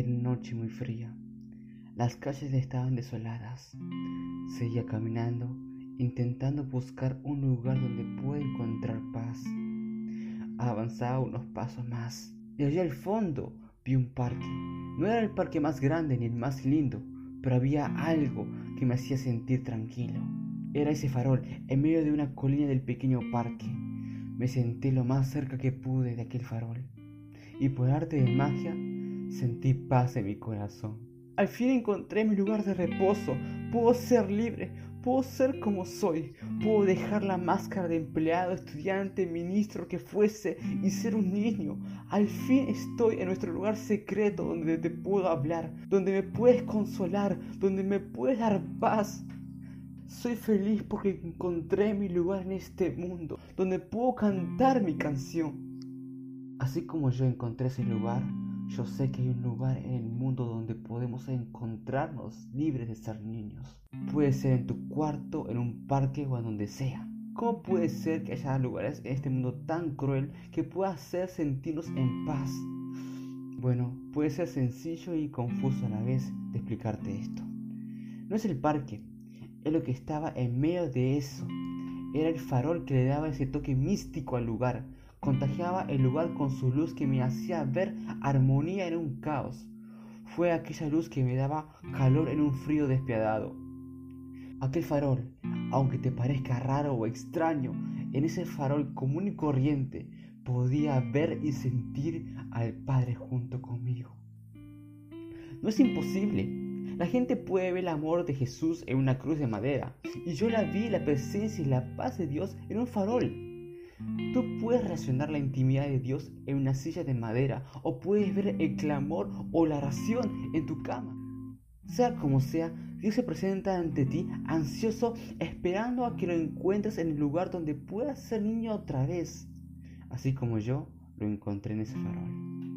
noche muy fría. Las calles estaban desoladas. Seguía caminando, intentando buscar un lugar donde pueda encontrar paz. Avanzaba unos pasos más y allá al fondo vi un parque. No era el parque más grande ni el más lindo, pero había algo que me hacía sentir tranquilo. Era ese farol en medio de una colina del pequeño parque. Me senté lo más cerca que pude de aquel farol y por arte de magia sentí paz en mi corazón. Al fin encontré mi lugar de reposo. Puedo ser libre, puedo ser como soy, puedo dejar la máscara de empleado, estudiante, ministro que fuese y ser un niño. Al fin estoy en nuestro lugar secreto donde te puedo hablar, donde me puedes consolar, donde me puedes dar paz. Soy feliz porque encontré mi lugar en este mundo, donde puedo cantar mi canción. Así como yo encontré ese lugar, yo sé que hay un lugar en el mundo donde podemos encontrarnos libres de ser niños. Puede ser en tu cuarto, en un parque o en donde sea. ¿Cómo puede ser que haya lugares en este mundo tan cruel que pueda hacer sentirnos en paz? Bueno, puede ser sencillo y confuso a la vez de explicarte esto. No es el parque, es lo que estaba en medio de eso. Era el farol que le daba ese toque místico al lugar, contagiaba el lugar con su luz que me hacía ver armonía en un caos. Fue aquella luz que me daba calor en un frío despiadado. Aquel farol, aunque te parezca raro o extraño, en ese farol común y corriente podía ver y sentir al Padre junto conmigo. No es imposible. La gente puede ver el amor de Jesús en una cruz de madera, y yo la vi la presencia y la paz de Dios en un farol. Puedes relacionar la intimidad de Dios en una silla de madera o puedes ver el clamor o la oración en tu cama. Sea como sea, Dios se presenta ante ti ansioso esperando a que lo encuentres en el lugar donde puedas ser niño otra vez, así como yo lo encontré en ese farol.